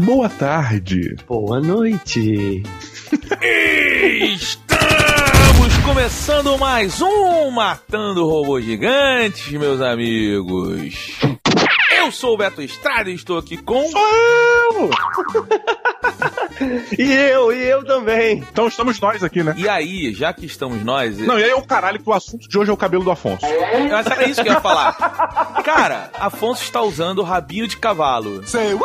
Boa tarde! Boa noite! Estamos começando mais um Matando Robôs Gigantes, meus amigos. Eu sou o Beto Estrada e estou aqui com. E eu, e eu também. Então estamos nós aqui, né? E aí, já que estamos nós. Não, e aí é o caralho que o assunto de hoje é o cabelo do Afonso. Mas era isso que eu ia falar. Cara, Afonso está usando o rabinho de cavalo. Sei,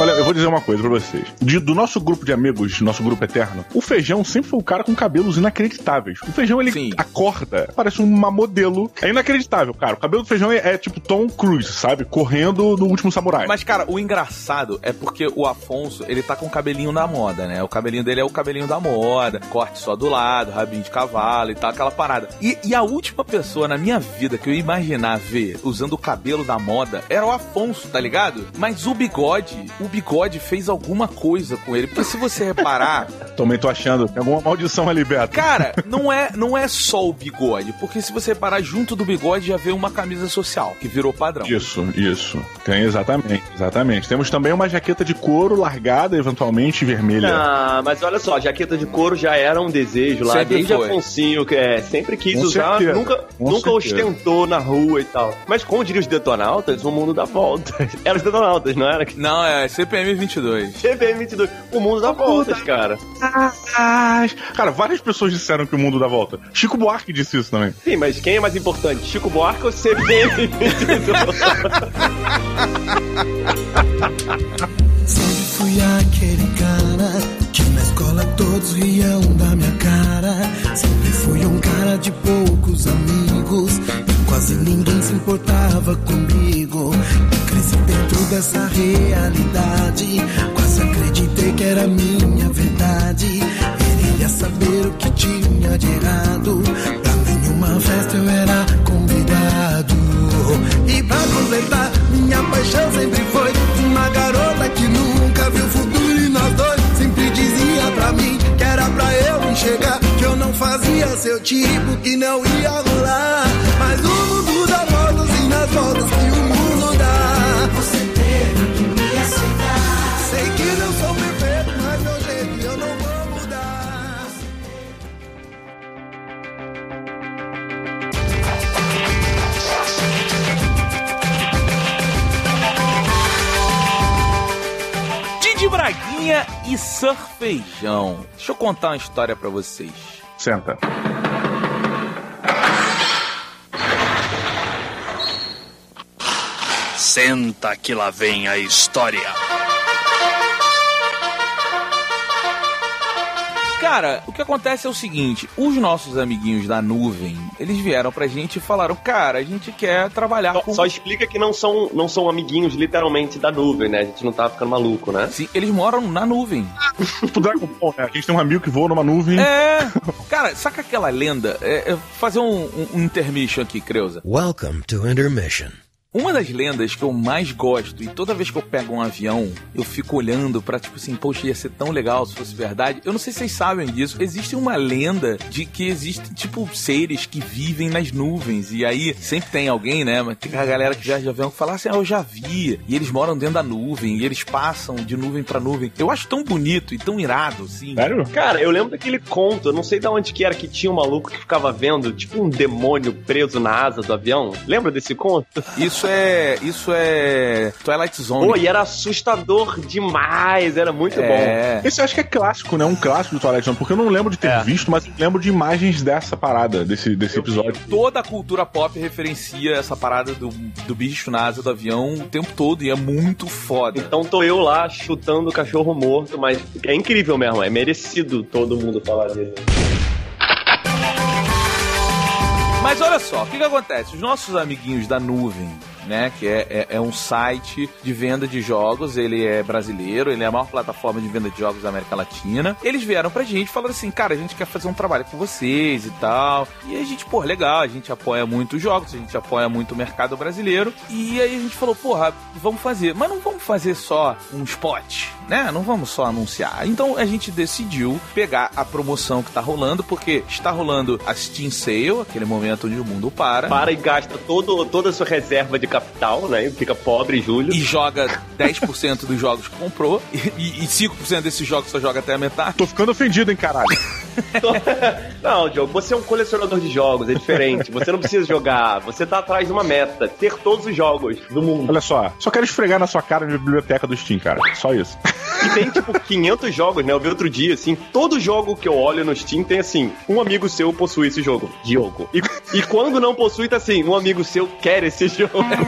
Olha, eu vou dizer uma coisa pra vocês. De- do nosso grupo de amigos, nosso grupo eterno, o feijão sempre foi o cara com cabelos inacreditáveis. O feijão, ele Sim. acorda, parece uma modelo. É inacreditável, cara. O cabelo do feijão é, é tipo Tom Cruise, sabe? Correndo no último samurai. Mas, cara, o engraçado é porque o Afonso, ele tá com cabelinho da moda, né? O cabelinho dele é o cabelinho da moda, corte só do lado, rabinho de cavalo e tal, aquela parada. E, e a última pessoa na minha vida que eu ia imaginar ver usando o cabelo da moda era o Afonso, tá ligado? Mas o bigode, o bigode fez alguma coisa com ele. Porque se você reparar, Também tô achando. Tem alguma maldição ali, Beto. Cara, não é, não é só o bigode, porque se você parar junto do bigode já vê uma camisa social, que virou padrão. Isso, isso. Tem exatamente, exatamente. Temos também uma jaqueta de couro largada, eventualmente vermelha. Ah, mas olha só, jaqueta de couro já era um desejo lá, Sempre desde foi. Afonsinho, que é, sempre quis Com usar, certeza, nunca, com nunca certeza. ostentou na rua e tal. Mas como diriam os detonautas, o mundo dá voltas. Era os detonautas, não era? Não, é CPM 22. CPM 22, o mundo dá voltas, cara. Ah, cara, várias pessoas disseram que o mundo dá volta. Chico Buarque disse isso também. Sim, mas quem é mais importante, Chico Buarque ou CPM 22? Fui aquele cara que na escola todos riam da minha cara. Sempre fui um cara de poucos amigos. Quase ninguém se importava comigo. Cresci dentro dessa realidade. Quase acreditei que era minha verdade. Queria saber o que tinha de errado. Pra nenhuma festa eu era convidado. E pra completar, minha paixão sempre foi fazia seu tipo, que não ia rolar. Mas o mundo dá voltas e nas voltas que o mundo dá. Você teve que me aceitar. Sei que não sou perfeito, mas meu jeito eu não vou mudar. Didi Braguinha e Surfeijão. Deixa eu contar uma história pra vocês. Senta. Senta que lá vem a história. Cara, o que acontece é o seguinte: os nossos amiguinhos da nuvem, eles vieram pra gente e falaram, cara, a gente quer trabalhar Só, com. só explica que não são, não são amiguinhos literalmente da nuvem, né? A gente não tá ficando maluco, né? Sim, eles moram na nuvem. Tipo Dragon Ball, né? A gente tem um amigo que voa numa nuvem. É. Cara, saca aquela lenda? É, é fazer um, um, um intermission aqui, Creuza. Welcome to Intermission. Uma das lendas que eu mais gosto, e toda vez que eu pego um avião, eu fico olhando pra, tipo assim, poxa, ia ser tão legal se fosse verdade. Eu não sei se vocês sabem disso. Existe uma lenda de que existem, tipo, seres que vivem nas nuvens. E aí sempre tem alguém, né? Mas tem a galera que viaja de avião que fala assim, ah, eu já vi. E eles moram dentro da nuvem, e eles passam de nuvem pra nuvem. Eu acho tão bonito e tão irado, assim. Sério? Cara, eu lembro daquele conto, eu não sei de onde que era, que tinha um maluco que ficava vendo, tipo um demônio preso na asa do avião. Lembra desse conto? Isso é. Isso é. Twilight Zone. Pô, e era assustador demais, era muito bom. é. Esse eu acho que é clássico, né? Um clássico do Twilight Zone, porque eu não lembro de ter É. visto, mas eu lembro de imagens dessa parada, desse, desse episódio. Toda a cultura pop referencia essa parada do, do bicho na asa do avião o tempo todo e é muito foda. Então tô eu lá chutando o cachorro morto, mas é incrível mesmo, é merecido todo mundo falar dele. Mas olha só, o que, que acontece? Os nossos amiguinhos da nuvem, né? Que é, é, é um site de venda de jogos, ele é brasileiro, ele é a maior plataforma de venda de jogos da América Latina. Eles vieram pra gente falando assim, cara, a gente quer fazer um trabalho com vocês e tal. E a gente, pô, legal, a gente apoia muito os jogos, a gente apoia muito o mercado brasileiro. E aí a gente falou, porra, vamos fazer. Mas não vamos fazer só um spot, né? Não vamos só anunciar. Então a gente decidiu pegar a promoção que tá rolando, porque está rolando a Steam Sale, aquele momento onde o mundo para. Para e gasta todo, toda a sua reserva de capital, né? Fica pobre, Júlio. E joga 10% dos jogos que comprou. E, e 5% desses jogos só joga até a metade. Tô ficando ofendido, hein, caralho. não, Diogo, você é um colecionador de jogos, é diferente. Você não precisa jogar, você tá atrás de uma meta, ter todos os jogos do mundo. Olha só, só quero esfregar na sua cara a biblioteca do Steam, cara. Só isso. E tem, tipo, 500 jogos, né? Eu vi outro dia, assim, todo jogo que eu olho no Steam tem, assim, um amigo seu possui esse jogo. Diogo. E, e quando não possui, tá assim, um amigo seu quer esse jogo.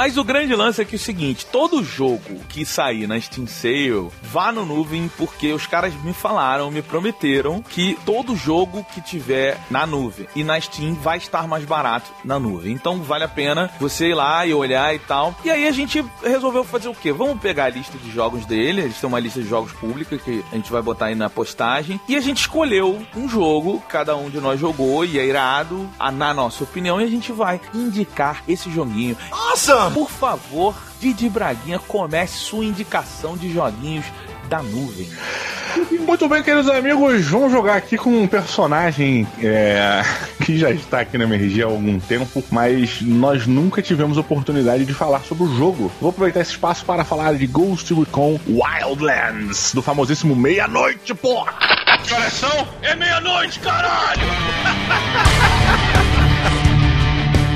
Mas o grande lance é que é o seguinte: todo jogo que sair na Steam Sale, vá no nuvem, porque os caras me falaram, me prometeram que todo jogo que tiver na nuvem e na Steam vai estar mais barato na nuvem. Então vale a pena você ir lá e olhar e tal. E aí a gente resolveu fazer o quê? Vamos pegar a lista de jogos dele, eles têm uma lista de jogos pública que a gente vai botar aí na postagem. E a gente escolheu um jogo, cada um de nós jogou e é irado, na nossa opinião, e a gente vai indicar esse joguinho. Nossa! Por favor, Didi Braguinha, comece sua indicação de joguinhos da nuvem. Muito bem, queridos amigos, vamos jogar aqui com um personagem é, que já está aqui na MRG há algum tempo, mas nós nunca tivemos oportunidade de falar sobre o jogo. Vou aproveitar esse espaço para falar de Ghost Recon Wildlands, do famosíssimo Meia-Noite, porra! Que horas são? É meia-noite, caralho!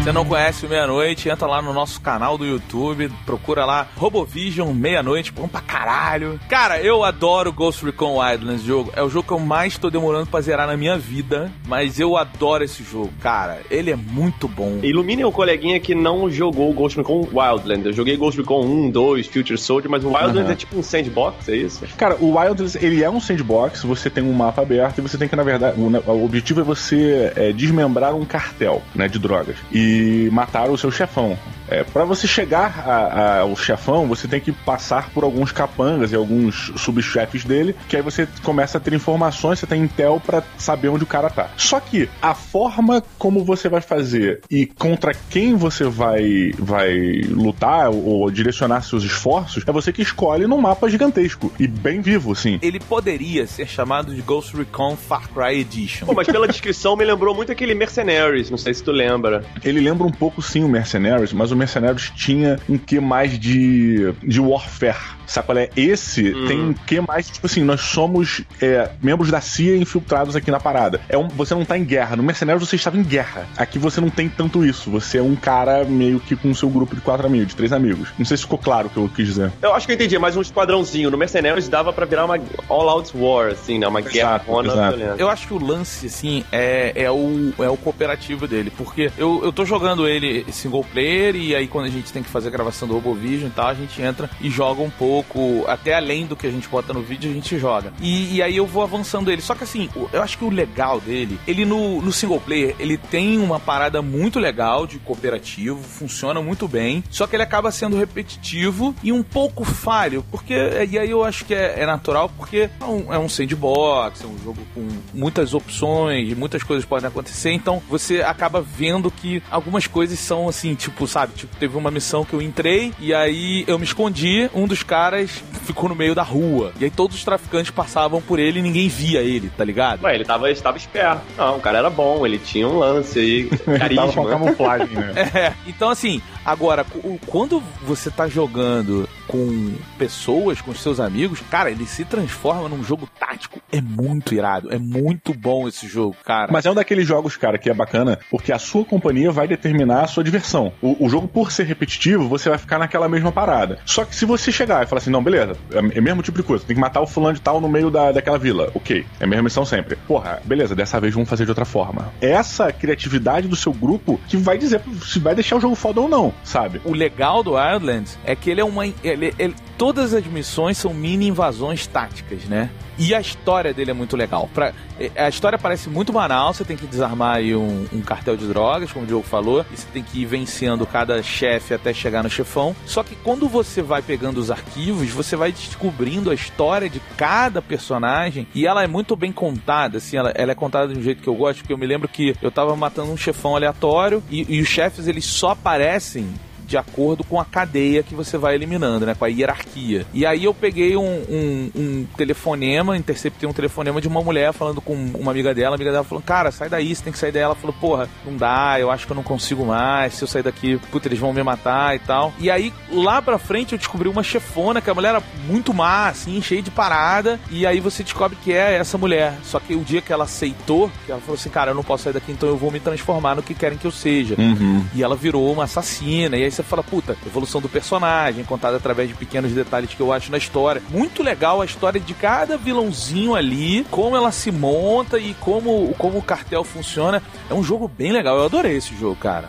Você não conhece o Meia-Noite, entra lá no nosso canal do YouTube, procura lá Robovision Meia-Noite, bom pra caralho. Cara, eu adoro Ghost Recon Wildlands jogo. É o jogo que eu mais tô demorando pra zerar na minha vida, mas eu adoro esse jogo, cara. Ele é muito bom. Ilumine o coleguinha que não jogou Ghost Recon Wildlands. Eu joguei Ghost Recon 1, 2, Future Soldier, mas o Wildlands uhum. é tipo um sandbox, é isso? Cara, o Wildlands, ele é um sandbox, você tem um mapa aberto e você tem que, na verdade, o, o objetivo é você é, desmembrar um cartel, né, de drogas. E e mataram o seu chefão. É, para você chegar a, a, ao chefão, você tem que passar por alguns capangas e alguns subchefes dele, que aí você começa a ter informações, você tem intel para saber onde o cara tá. Só que a forma como você vai fazer e contra quem você vai vai lutar ou, ou direcionar seus esforços é você que escolhe num mapa gigantesco e bem vivo, sim. Ele poderia ser chamado de Ghost Recon Far Cry Edition. Pô, mas pela descrição me lembrou muito aquele Mercenaries, não sei se tu lembra. Ele lembra um pouco sim o Mercenaries, mas o Mercenários tinha um que mais de, de warfare Sabe qual é? Esse hum. tem um que mais, tipo assim, nós somos é, membros da CIA infiltrados aqui na parada. É um, você não tá em guerra. No Mercenários você estava em guerra. Aqui você não tem tanto isso. Você é um cara meio que com o seu grupo de quatro amigos, de três amigos. Não sei se ficou claro o que eu quis dizer. Eu acho que eu entendi, mais um esquadrãozinho. No Mercenários dava para virar uma all-out war, assim, né? Uma guerra violenta. Eu acho que o lance, assim, é, é, o, é o cooperativo dele. Porque eu, eu tô jogando ele single player e aí quando a gente tem que fazer a gravação do RoboVision e tal, a gente entra e joga um pouco pouco, até além do que a gente bota no vídeo, a gente joga. E, e aí eu vou avançando ele. Só que assim, eu acho que o legal dele, ele no, no single player, ele tem uma parada muito legal de cooperativo, funciona muito bem, só que ele acaba sendo repetitivo e um pouco falho, porque, e aí eu acho que é, é natural, porque é um, é um sandbox, é um jogo com muitas opções, muitas coisas podem acontecer, então você acaba vendo que algumas coisas são assim, tipo, sabe, tipo, teve uma missão que eu entrei e aí eu me escondi, um dos caras ficou no meio da rua. E aí todos os traficantes passavam por ele e ninguém via ele, tá ligado? Ué, ele tava, estava esperto. Não, o cara era bom, ele tinha um lance aí, carisma. ele tava com camuflagem, né? é, então assim, agora, quando você tá jogando com pessoas, com seus amigos, cara, ele se transforma num jogo tático. É muito irado, é muito bom esse jogo, cara. Mas é um daqueles jogos, cara, que é bacana, porque a sua companhia vai determinar a sua diversão. O, o jogo, por ser repetitivo, você vai ficar naquela mesma parada. Só que se você chegar e falar assim, não, beleza, é, é o mesmo tipo de coisa, tem que matar o fulano de tal no meio da, daquela vila. Ok, é a mesma missão sempre. Porra, beleza, dessa vez vamos fazer de outra forma. Essa criatividade do seu grupo que vai dizer se vai deixar o jogo foda ou não, sabe? O legal do Wildlands é que ele é uma. Ele, ele, todas as missões são mini invasões táticas, né? E a história dele é muito legal. Pra, é, a história parece muito banal, você tem que desarmar um, um, cartel de drogas, como o Diogo falou, e você tem que ir vencendo cada chefe até chegar no chefão. Só que quando você vai pegando os arquivos, você vai descobrindo a história de cada personagem e ela é muito bem contada, assim, ela, ela é contada de um jeito que eu gosto, porque eu me lembro que eu tava matando um chefão aleatório e, e os chefes eles só aparecem de acordo com a cadeia que você vai eliminando, né? Com a hierarquia. E aí eu peguei um, um, um telefonema, interceptei um telefonema de uma mulher falando com uma amiga dela, a amiga dela falou, cara, sai daí, você tem que sair dela. Ela falou, porra, não dá, eu acho que eu não consigo mais, se eu sair daqui, puta, eles vão me matar e tal. E aí, lá pra frente, eu descobri uma chefona, que a mulher era muito má, assim, cheia de parada, e aí você descobre que é essa mulher. Só que o dia que ela aceitou, que ela falou assim, cara, eu não posso sair daqui, então eu vou me transformar no que querem que eu seja. Uhum. E ela virou uma assassina, e aí você fala, puta, evolução do personagem, contada através de pequenos detalhes que eu acho na história. Muito legal a história de cada vilãozinho ali, como ela se monta e como, como o cartel funciona. É um jogo bem legal, eu adorei esse jogo, cara.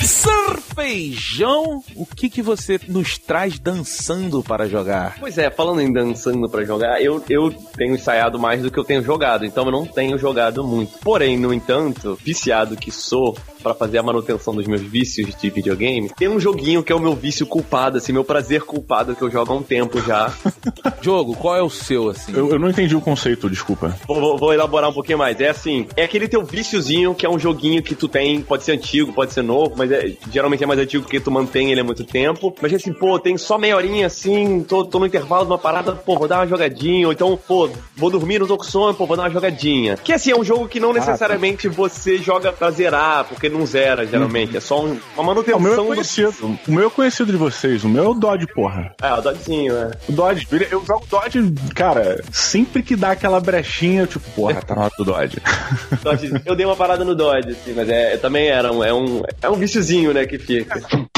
Sir Feijão, o que que você nos traz dançando para jogar? Pois é, falando em dançando pra jogar, eu, eu tenho ensaiado mais do que eu tenho jogado, então eu não tenho jogado muito. Porém, no entanto, viciado que sou pra fazer a manutenção dos meus vícios de videogame, tem um joguinho que é o meu vício culpado, assim, meu prazer culpado que eu jogo há um tempo já. Jogo, qual é o seu, assim? Eu, eu não entendi o conceito, desculpa. Vou, vou- vou elaborar um pouquinho mais. É assim, é aquele teu viciozinho que é um joguinho que tu tem, pode ser antigo, pode ser novo, mas é- geralmente é mais antigo porque tu mantém ele há muito tempo. Mas assim, pô, tem só meia horinha assim, tô, tô no intervalo de uma parada, pô, vou dar uma jogadinha, ou então, pô, vou dormir, não tô com sono, pô, vou dar uma jogadinha. Que assim, é um jogo que não necessariamente você joga pra zerar, porque não zera, geralmente. É só um- uma O manutenção meu é do... conhecido. O meu é conhecido de vocês. O meu é o Dodge, porra. É, o Dodgezinho, né? O Dodge, eu jogo Dodge, cara, sempre que dá aquela brechinha, eu tipo, porra, tá na hora do Dodge. Dodge. Eu dei uma parada no Dodge, assim, mas é, também era um, é um, é um viciozinho, né, que fica dica.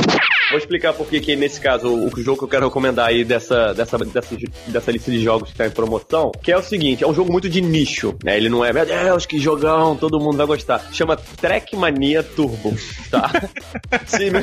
Vou explicar por que nesse caso o, o jogo que eu quero recomendar aí dessa, dessa, dessa, dessa lista de jogos que tá em promoção, que é o seguinte, é um jogo muito de nicho, né? Ele não é, meu Deus, que jogão, todo mundo vai gostar. Chama Trackmania Turbo, tá? Sim, me,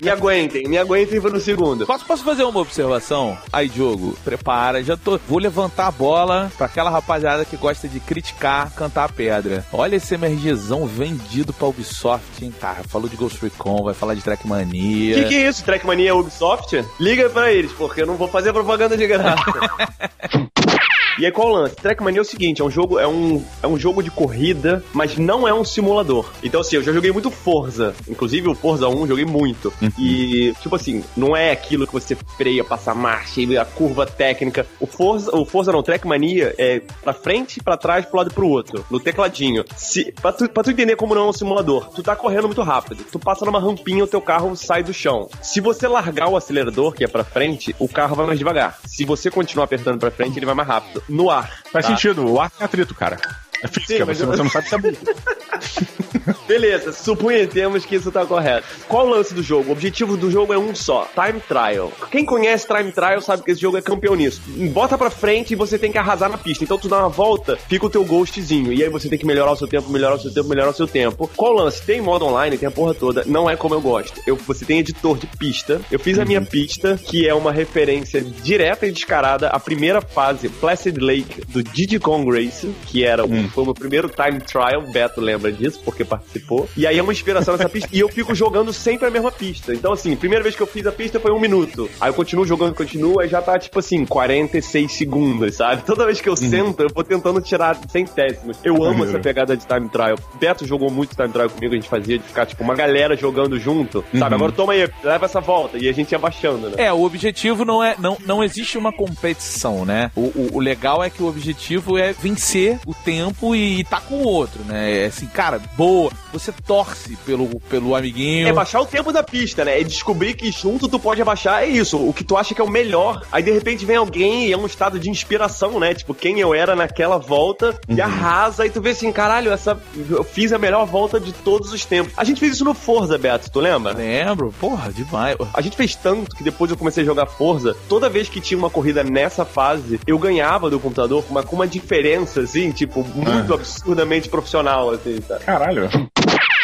me aguentem, me aguentem no segundo. Posso, posso fazer uma observação? Aí, Diogo, prepara, já tô. Vou levantar a bola pra aquela rapaziada que gosta de criticar, cantar a pedra. Olha esse MRGzão vendido pra Ubisoft, hein, cara? Falou de Ghost Recon, vai falar de Trackmania. Que que é isso? Trackmania Ubisoft? Liga pra eles, porque eu não vou fazer propaganda de graça. E aí qual o lance? Trackmania é o seguinte, é um jogo, é um, é um jogo de corrida, mas não é um simulador. Então assim, eu já joguei muito Forza, inclusive o Forza 1 eu joguei muito. E tipo assim, não é aquilo que você freia, passa marcha a curva técnica. O Forza, o Forza não, Trackmania é pra frente, pra trás, pro lado e pro outro, no tecladinho. Se, pra, tu, pra tu entender como não é um simulador, tu tá correndo muito rápido. Tu passa numa rampinha, o teu carro sai do chão. Se você largar o acelerador, que é pra frente, o carro vai mais devagar. Se você continuar apertando pra frente, ele vai mais rápido. No ar. Faz tá? sentido, o ar tem atrito, cara. É física, Sim, mas você, eu- você não sabe se é. Beleza, suponhamos que isso tá correto. Qual o lance do jogo? O objetivo do jogo é um só: Time Trial. Quem conhece Time Trial sabe que esse jogo é campeão nisso. Bota pra frente e você tem que arrasar na pista. Então tu dá uma volta, fica o teu ghostzinho. E aí você tem que melhorar o seu tempo, melhorar o seu tempo, melhorar o seu tempo. Qual o lance? Tem modo online, tem a porra toda. Não é como eu gosto. Eu, você tem editor de pista. Eu fiz a minha pista, que é uma referência direta e descarada à primeira fase, Placid Lake, do Diddy Kong Racing, que era o, foi o meu primeiro time trial. Beto lembra disso, porque participou. E aí é uma inspiração nessa pista. E eu fico jogando sempre a mesma pista. Então, assim, primeira vez que eu fiz a pista foi um minuto. Aí eu continuo jogando, continuo, aí já tá, tipo assim, 46 segundos, sabe? Toda vez que eu sento, eu vou tentando tirar centésimos. Eu amo essa pegada de time trial. Beto jogou muito time trial comigo, a gente fazia de ficar, tipo, uma galera jogando junto, sabe? Agora toma aí, leva essa volta. E a gente ia baixando, né? É, o objetivo não é. Não, não existe uma competição, né? O, o, o legal é que o objetivo é vencer o tempo e, tá com o outro, né? É assim, cara, boa. Você torce pelo, pelo amiguinho. É baixar o tempo da pista, né? É descobrir que junto tu pode abaixar, é isso. O que tu acha que é o melhor. Aí de repente vem alguém e é um estado de inspiração, né? Tipo, quem eu era naquela volta e arrasa. E tu vê assim, caralho, essa. Eu fiz a melhor volta de todos os tempos. A gente fez isso no Forza, Beto, tu lembra? Lembro, porra, demais. A gente fez tanto que depois eu comecei a jogar Forza, toda vez que tinha uma corrida nessa fase, eu ganhava do computador, mas com uma diferença, assim, tipo, muito absurdamente profissional, assim, sabe? Caralho.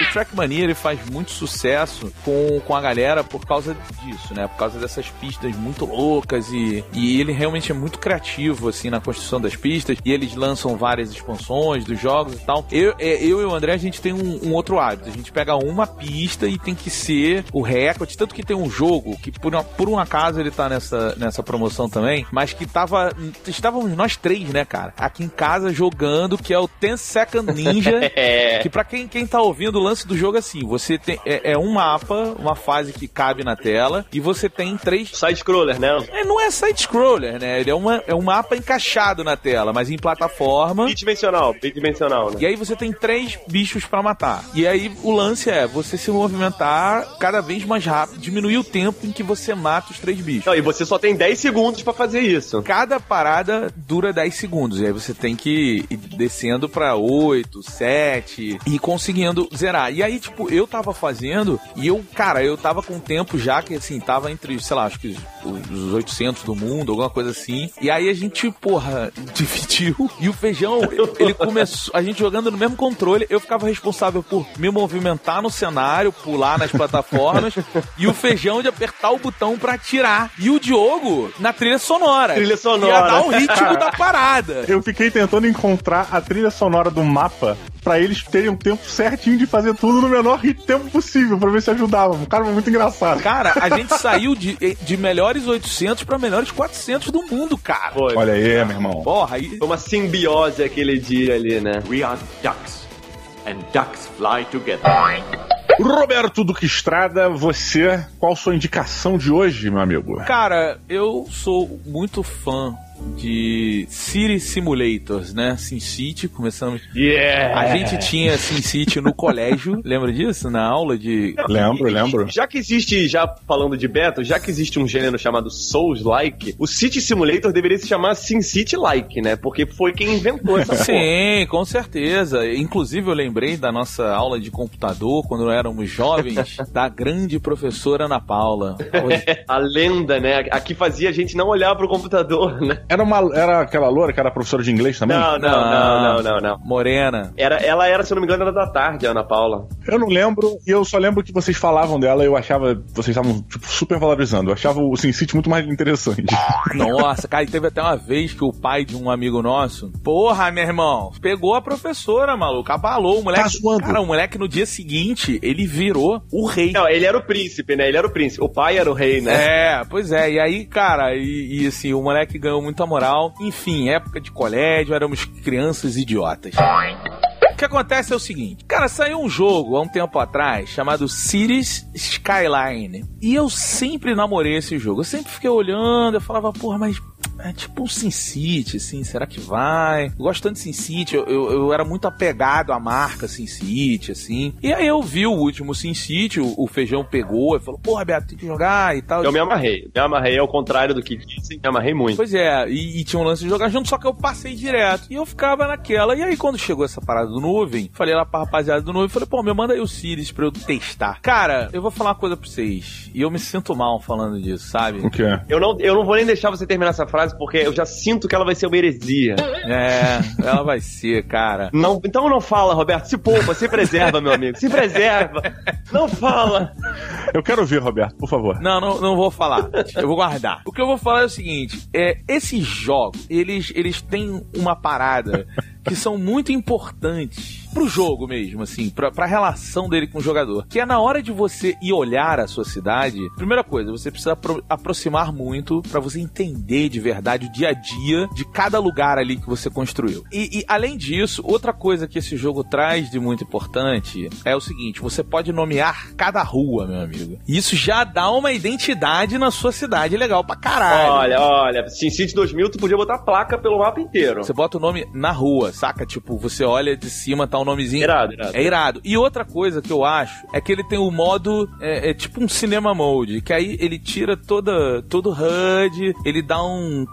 O Trackmania ele faz muito sucesso com, com a galera por causa disso, né? Por causa dessas pistas muito loucas e, e ele realmente é muito criativo, assim, na construção das pistas. E eles lançam várias expansões dos jogos e tal. Eu, é, eu e o André, a gente tem um, um outro hábito. A gente pega uma pista e tem que ser o recorde. Tanto que tem um jogo que, por, uma- por um acaso, ele tá nessa, nessa promoção também, mas que tava. Estávamos nós três, né, cara? Aqui em casa jogando, que é o 10 Second Ninja. É. Que pra quem, quem tá ouvindo, lance do jogo é assim: você tem. É, é um mapa, uma fase que cabe na tela, e você tem três. Side-scroller, né? É, não é side-scroller, né? Ele é, uma, é um mapa encaixado na tela, mas em plataforma. Bidimensional, bidimensional, né? E aí você tem três bichos pra matar. E aí o lance é você se movimentar cada vez mais rápido, diminuir o tempo em que você mata os três bichos. Não, e você só tem 10 segundos pra fazer isso. Cada parada dura 10 segundos. E aí você tem que ir descendo pra 8, 7 e conseguindo zerar. E aí, tipo, eu tava fazendo e eu, cara, eu tava com tempo já que, assim, tava entre, sei lá, acho que os os 800 do mundo, alguma coisa assim. E aí a gente, porra, dividiu. E o feijão, ele começou. A gente jogando no mesmo controle, eu ficava responsável por me movimentar no cenário, pular nas plataformas. e o feijão de apertar o botão pra atirar. E o Diogo na trilha sonora. Trilha sonora. Ia dar o ritmo da parada. Eu fiquei tentando encontrar a trilha sonora do mapa pra eles terem um tempo certinho de fazer tudo no menor tempo possível, pra ver se ajudava. O cara foi muito engraçado. Cara, a gente saiu de, de melhores 800 pra melhores 400 do mundo, cara. Foi. Olha aí, meu irmão. Porra, aí. Foi uma simbiose aquele dia ali, né? We are ducks, and ducks fly together. Roberto Duque Estrada, você, qual sua indicação de hoje, meu amigo? Cara, eu sou muito fã de City Simulators, né? SimCity, começamos. Yeah! A gente tinha SimCity no colégio, lembra disso? Na aula de. Lembro, lembro. Já que existe, já falando de Beto, já que existe um gênero chamado Souls-like, o City Simulator deveria se chamar SimCity-like, né? Porque foi quem inventou essa porra. Sim, com certeza. Inclusive, eu lembrei da nossa aula de computador, quando éramos jovens, da grande professora Ana Paula. A lenda, né? A que fazia a gente não olhar pro computador, né? Era, uma, era aquela loura que era professora de inglês também? Não, não, não, não, não, não. Morena. Era, ela era, se eu não me engano, era da tarde, a Ana Paula. Eu não lembro, e eu só lembro que vocês falavam dela e eu achava, vocês estavam, tipo, super valorizando. Eu achava o SimCity muito mais interessante. Nossa, cara, e teve até uma vez que o pai de um amigo nosso, porra, meu irmão, pegou a professora, maluco, abalou o moleque. Tá zoando. cara, o moleque no dia seguinte, ele virou o rei. Não, ele era o príncipe, né? Ele era o príncipe. O pai era o rei, né? É, pois é. E aí, cara, e, e, assim, o moleque ganhou moral. Enfim, época de colégio, éramos crianças idiotas. O que acontece é o seguinte, cara, saiu um jogo há um tempo atrás chamado Cities Skyline. E eu sempre namorei esse jogo. Eu sempre fiquei olhando, eu falava, porra, mas é tipo um Sin City, assim, será que vai? Eu gosto tanto de Sin City, eu, eu, eu era muito apegado à marca Sin City, assim. E aí eu vi o último Sin City, o, o feijão pegou e falou, porra, Beto, tem que jogar e tal. Eu me amarrei. Me amarrei ao contrário do que dizem, me amarrei muito. Pois é, e, e tinha um lance de jogar junto, só que eu passei direto. E eu ficava naquela. E aí, quando chegou essa parada do nuvem, falei lá pra rapaziada do nuvem, falei, pô, me manda aí o Sirius pra eu testar. Cara, eu vou falar uma coisa pra vocês. E eu me sinto mal falando disso, sabe? O que é? Eu não, eu não vou nem deixar você terminar essa frase, porque eu já sinto que ela vai ser uma heresia. É, ela vai ser, cara. Não, então não fala, Roberto. Se poupa, se preserva, meu amigo. Se preserva. Não fala. Eu quero ver, Roberto, por favor. Não, não, não vou falar. Eu vou guardar. O que eu vou falar é o seguinte: é, esses jogos, eles, eles têm uma parada que são muito importantes pro jogo mesmo, assim, pra, pra relação dele com o jogador. Que é na hora de você ir olhar a sua cidade, primeira coisa, você precisa apro- aproximar muito pra você entender de verdade o dia a dia de cada lugar ali que você construiu. E, e, além disso, outra coisa que esse jogo traz de muito importante é o seguinte: você pode nomear cada rua, meu amigo. Isso já dá uma identidade na sua cidade legal pra caralho. Olha, olha, SimCity 2000, tu podia botar placa pelo mapa inteiro. Você bota o nome na rua, saca? Tipo, você olha de cima, tá o nomezinho. Irado, irado. É irado. E outra coisa que eu acho é que ele tem o modo. É, é tipo um cinema mode. Que aí ele tira toda, todo o HUD, ele dá um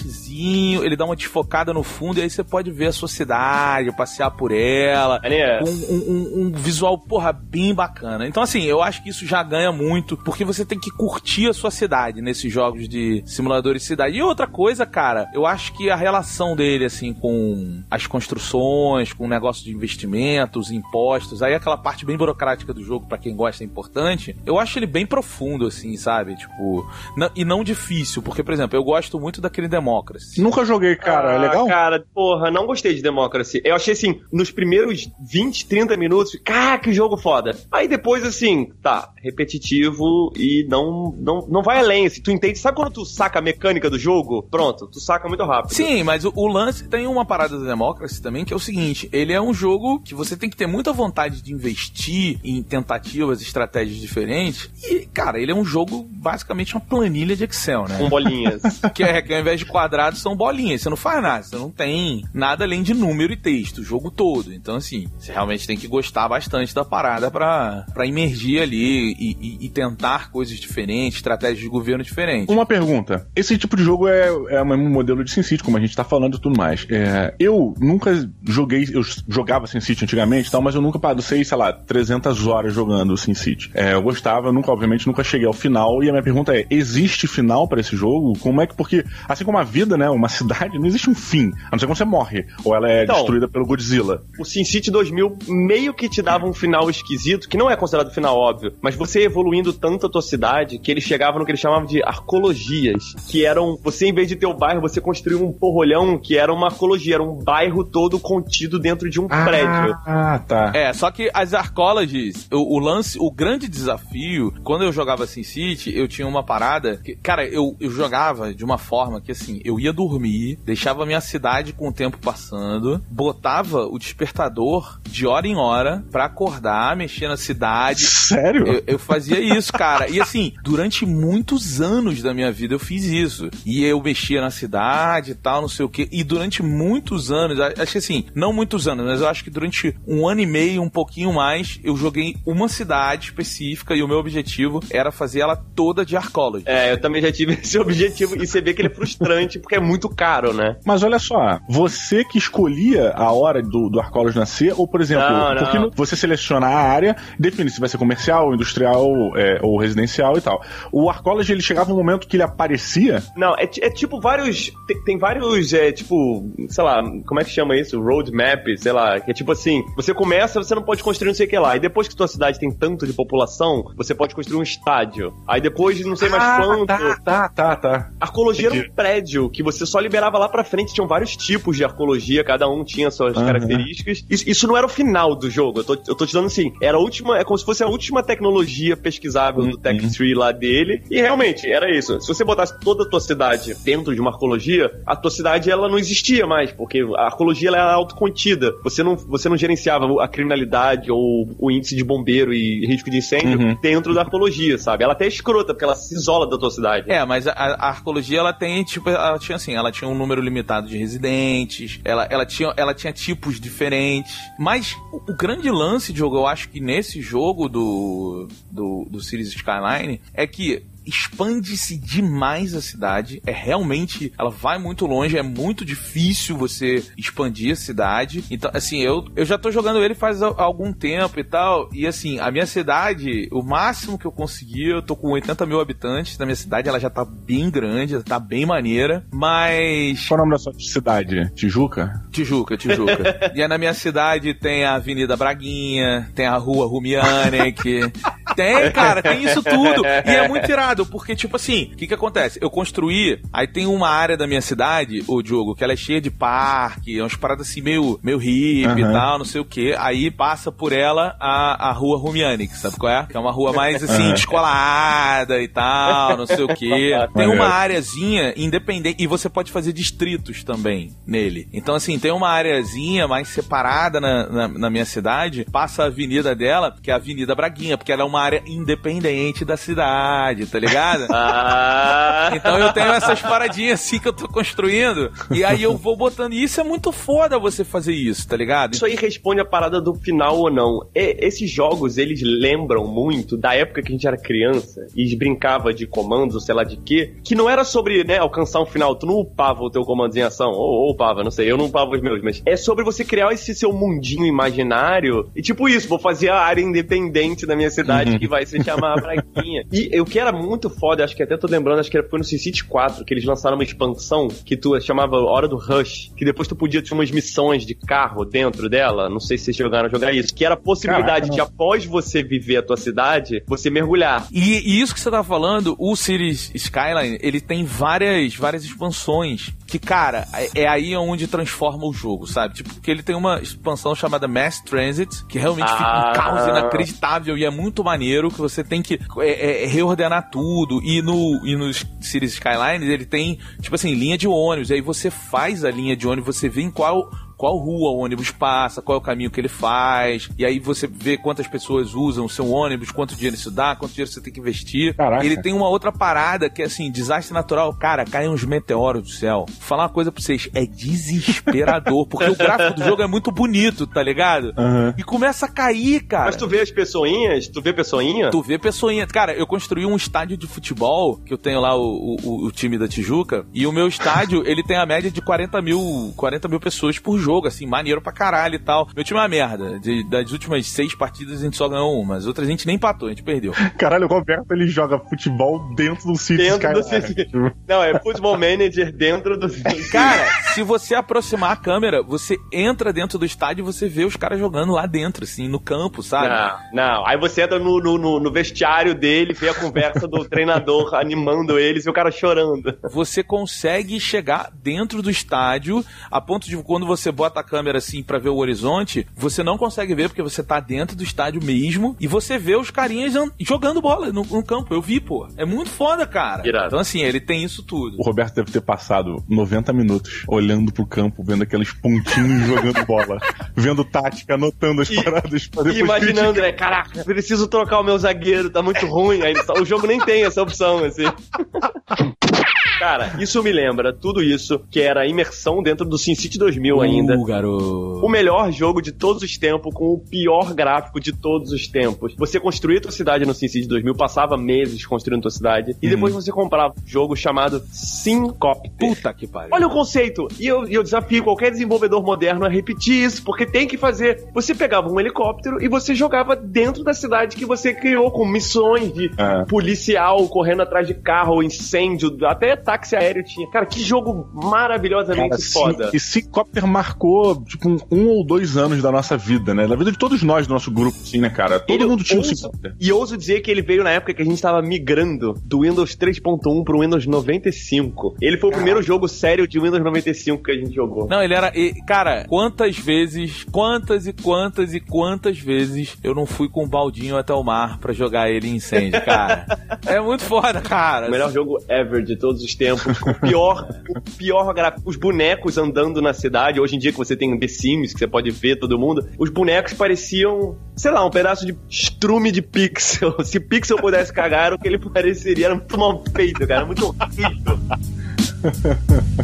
contrastezinho, ele dá uma desfocada no fundo, e aí você pode ver a sua cidade, passear por ela. Com um, um- um visual, porra, bem bacana. Então, assim, eu acho que isso já ganha muito, porque você tem que curtir a sua cidade nesses jogos de simuladores de cidade. E outra coisa, cara, eu acho que a relação dele, assim, com as construções, com o negócio de investimentos, impostos, aí aquela parte bem burocrática do jogo, para quem gosta, é importante. Eu acho ele bem profundo, assim, sabe? Tipo, e não difícil, porque, por exemplo, eu gosto muito daquele Democracy. Nunca joguei, cara, é ah, é legal? Cara, porra, não gostei de Democracy. Eu achei assim, nos primeiros 20, 30 minutos, cara, que jogo foda. Aí depois, assim, tá, repetitivo e não, não, não vai além, assim, tu entende, sabe quando tu saca a mecânica do jogo? Pronto, tu saca muito rápido. Sim, mas o, o lance tem uma parada da Democracy também, que é o seguinte, ele é um jogo que você tem que ter muita vontade de investir em tentativas, estratégias diferentes, e, cara, ele é um jogo basicamente uma planilha de Excel, né? Com bolinhas. que é que ao invés de quadrados são bolinhas, você não faz nada, você não tem nada além de número e texto, o jogo todo. Então, assim, você realmente tem que gostar bastante da parada pra, pra imergir ali e, e, e tentar coisas diferentes, estratégias de governo diferentes. Uma pergunta: esse tipo de jogo é, é um modelo de SimCity, como a gente tá falando e tudo mais. É, eu nunca joguei, eu jogava SimCity antigamente tal, mas eu nunca passei, sei lá, 300 horas jogando SimCity. É, eu gostava, eu nunca, obviamente, nunca cheguei ao final. E a minha pergunta é: existe final para esse jogo? Como é que, porque, assim como a vida, né, uma cidade, não existe um fim, a não ser quando você morre, ou ela é então, destruída pelo Godzilla. O SimCity 2000 meio que te dava um final esquisito, que não é considerado final óbvio, mas você evoluindo tanto a tua cidade que ele chegava no que eles chamavam de arcologias, que eram, você em vez de ter o bairro, você construiu um porrolhão que era uma arcologia, era um bairro todo contido dentro de um ah, prédio. Ah, tá. É, só que as arcologies, o, o, lance, o grande desafio, quando eu jogava SimCity, eu tinha uma parada que, cara, eu, eu jogava de uma forma que assim, eu ia dormir, deixava a minha cidade com o tempo passando, botava o despertador de hora em hora pra acordar, mexer na cidade. Sério? Eu, eu fazia isso, cara. E assim, durante muitos anos da minha vida eu fiz isso. E eu mexia na cidade e tal, não sei o quê. E durante muitos anos, acho que assim, não muitos anos, mas eu acho que durante um ano e meio, um pouquinho mais, eu joguei uma cidade específica e o meu objetivo era fazer ela toda de Arcology. É, eu também já tive esse objetivo e você vê que ele é frustrante porque é muito caro, né? Mas olha só, você que escolhia a hora do, do Arcology nascer, ou por exemplo, não, não. porque você seleciona a área, define se vai ser comercial, industrial é, ou residencial e tal. O Arcology ele chegava um momento que ele aparecia? Não, é, é tipo vários. Tem, tem vários, é, tipo, sei lá, como é que chama isso? Roadmap, sei lá, que é tipo assim, você começa, você não pode construir não sei o que lá. E depois que tua cidade tem tanto de população, você pode construir um estádio. Aí depois, não sei mais ah, quanto. Tá, tá, tá, tá. Arcologia Entendi. era um prédio que você só liberava lá pra frente. Tinham vários tipos de arcologia, cada um tinha suas uhum. características. Isso, isso, não era o final do jogo. Eu tô, eu tô te dando assim, era a última, é como se fosse a última tecnologia pesquisável uhum. do Tech Tree lá dele. E realmente, era isso. Se você botasse toda a tua cidade dentro de uma arcologia, a tua cidade ela não existia mais, porque a arcologia ela é autocontida. Você não, você não gerenciava a criminalidade ou o índice de bombeiro e risco de incêndio uhum. dentro da arcologia, sabe? Ela até é escrota, porque ela se isola da tua cidade. É, mas a, a arcologia ela tem, tipo, ela tinha assim, ela tinha um número limitado de residentes, ela, ela, tinha, ela tinha tipos diferentes. Mas o, o grande lance de jogo, eu acho que nesse jogo do, do, do Cities Skyline é que expande-se demais a cidade. É realmente, ela vai muito longe, é muito difícil você expandir a cidade. Então, assim, eu, eu já tô jogando ele faz algum tempo e tal. E assim, a minha cidade, o máximo que eu consegui, eu tô com 80 mil habitantes na minha cidade, ela já tá bem grande, tá bem maneira. Mas. Qual é o nome da sua cidade? Tijuca? Tijuca, Tijuca. e aí na minha cidade tem a Avenida Braguinha, tem a Rua Rumianek. tem, cara, tem isso tudo. E é muito irado porque, tipo assim, o que que acontece? Eu construí, aí tem uma área da minha cidade, o Diogo, que ela é cheia de parque, é umas paradas assim meio, meio hippie uhum. e tal, não sei o que. Aí passa por ela a, a rua Rumianic, sabe qual é? Que é uma rua mais assim, uhum. descolada e tal, não sei o que. Tem uma areazinha independente, e você pode fazer distritos também nele. Então, assim, tem uma areazinha mais separada na, na, na minha cidade, passa a avenida dela, que é a Avenida Braguinha, porque ela é uma área independente da cidade, tá ligado? Ah. Então eu tenho essas paradinhas assim que eu tô construindo. E aí eu vou botando. E isso é muito foda você fazer isso, tá ligado? Isso aí responde a parada do final ou não. E, esses jogos, eles lembram muito da época que a gente era criança e brincava de comandos, ou sei lá de quê, que não era sobre, né, alcançar um final. Tu não upava o teu comando em ação, ou, ou upava, não sei, eu não upava os meus, mas é sobre você criar esse seu mundinho imaginário. E tipo isso, vou fazer a área independente da minha cidade cidade que vai se chamar Praguinha. E o que era muito foda, acho que até tô lembrando, acho que foi no SimCity 4, que eles lançaram uma expansão que tu chamava Hora do Rush, que depois tu podia ter umas missões de carro dentro dela, não sei se vocês jogaram a jogar isso, que era a possibilidade Caraca, de após você viver a tua cidade, você mergulhar. E, e isso que você tá falando, o Cities Skyline, ele tem várias, várias expansões. Que, cara, é, é aí onde transforma o jogo, sabe? Tipo, porque ele tem uma expansão chamada Mass Transit, que realmente fica Ah. um caos inacreditável e é muito maneiro, que você tem que é, é, reordenar tudo. E no, e no Cities Skylines ele tem, tipo assim, linha de ônibus. E aí você faz a linha de ônibus, você vê em qual qual rua o ônibus passa, qual é o caminho que ele faz, e aí você vê quantas pessoas usam o seu ônibus, quanto dinheiro isso dá, quanto dinheiro você tem que investir. Caraca. E ele tem uma outra parada que é assim, desastre natural, cara, caem uns meteoros do céu. Vou falar uma coisa pra vocês, é desesperador, porque o gráfico do jogo é muito bonito, tá ligado? Aham. E começa a cair, cara. Mas tu vê as pessoinhas, tu vê pessoinha? Tu vê pessoinha. Cara, eu construí um estádio de futebol, que eu tenho lá o, o, o time da Tijuca, e o meu estádio, ele tem a média de 40 mil, 40 mil pessoas por jogo, assim, maneiro pra caralho e tal. Meu time é uma merda. De- das últimas seis partidas a gente só ganhou uma, as outras a gente nem empatou, a gente perdeu. Caralho, o Roberto ele joga futebol dentro do City Dentro do Skyline. City. Tipo, Não, é Football Manager dentro do. Cara, se você aproximar a câmera, você entra dentro do estádio e você vê os caras jogando lá dentro, assim, no campo, sabe? Não, não. Aí você entra no, no, no- no vestiário dele, vê a conversa do treinador animando eles e o cara chorando. você consegue chegar dentro do estádio a ponto de quando você bota a câmera assim pra ver o horizonte, você não consegue ver porque você tá dentro do estádio mesmo e você vê os carinhas an- jogando bola no, no campo. Eu vi, pô. É muito foda, cara. Irado. Então assim, ele tem isso tudo. O Roberto deve ter passado 90 minutos olhando pro campo, vendo aqueles pontinhos jogando bola, vendo tática, anotando as E- paradas pra E depois imaginando, né? Caraca, preciso trocar o meu zagueiro, tá muito ruim. Aí o jogo nem tem essa opção, assim. Cara, isso me lembra tudo isso, que era a imersão dentro do SimCity 2000 ainda. Uh, garoto. O melhor jogo de todos os tempos, com o pior gráfico de todos os tempos. Você construía tua cidade no SimCity 2000, passava meses construindo tua cidade, e depois você comprava um jogo chamado Simcopter. Puta que pariu. Olha o conceito. E eu, eu desafio qualquer desenvolvedor moderno a repetir isso, porque tem que fazer. Você pegava um helicóptero e você jogava dentro da cidade que você criou, com missões de É. policial correndo atrás de carro, incêndio, até táxi aéreo tinha. Cara, que jogo maravilhosamente Cara, foda. Sim, e Seacopter marcou, tipo, um, um ou dois anos da nossa vida, né? Da vida de todos nós, do nosso grupo, sim, né, cara? Todo Ele mundo tinha um ousa- Seacopter. E ouso dizer que ele veio na época que a gente tava migrando do Windows 3.1 pro Windows 95. Ele foi o primeiro jogo sério de Windows 95 que a gente jogou. Não, ele era. e, cara, quantas vezes, quantas e quantas e quantas vezes eu não fui com o baldinho até o mar pra jogar ele em incêndio, cara? é muito foda, cara. O melhor jogo ever de todos os tempos. O pior, o pior. Os bonecos andando na cidade. Hoje em dia que você tem The Sims, que você pode ver todo mundo. Os bonecos pareciam, sei lá, um pedaço de estrume de pixel. Se pixel pudesse cagar, o que ele pareceria. Era muito mal feito, cara. Muito horrível.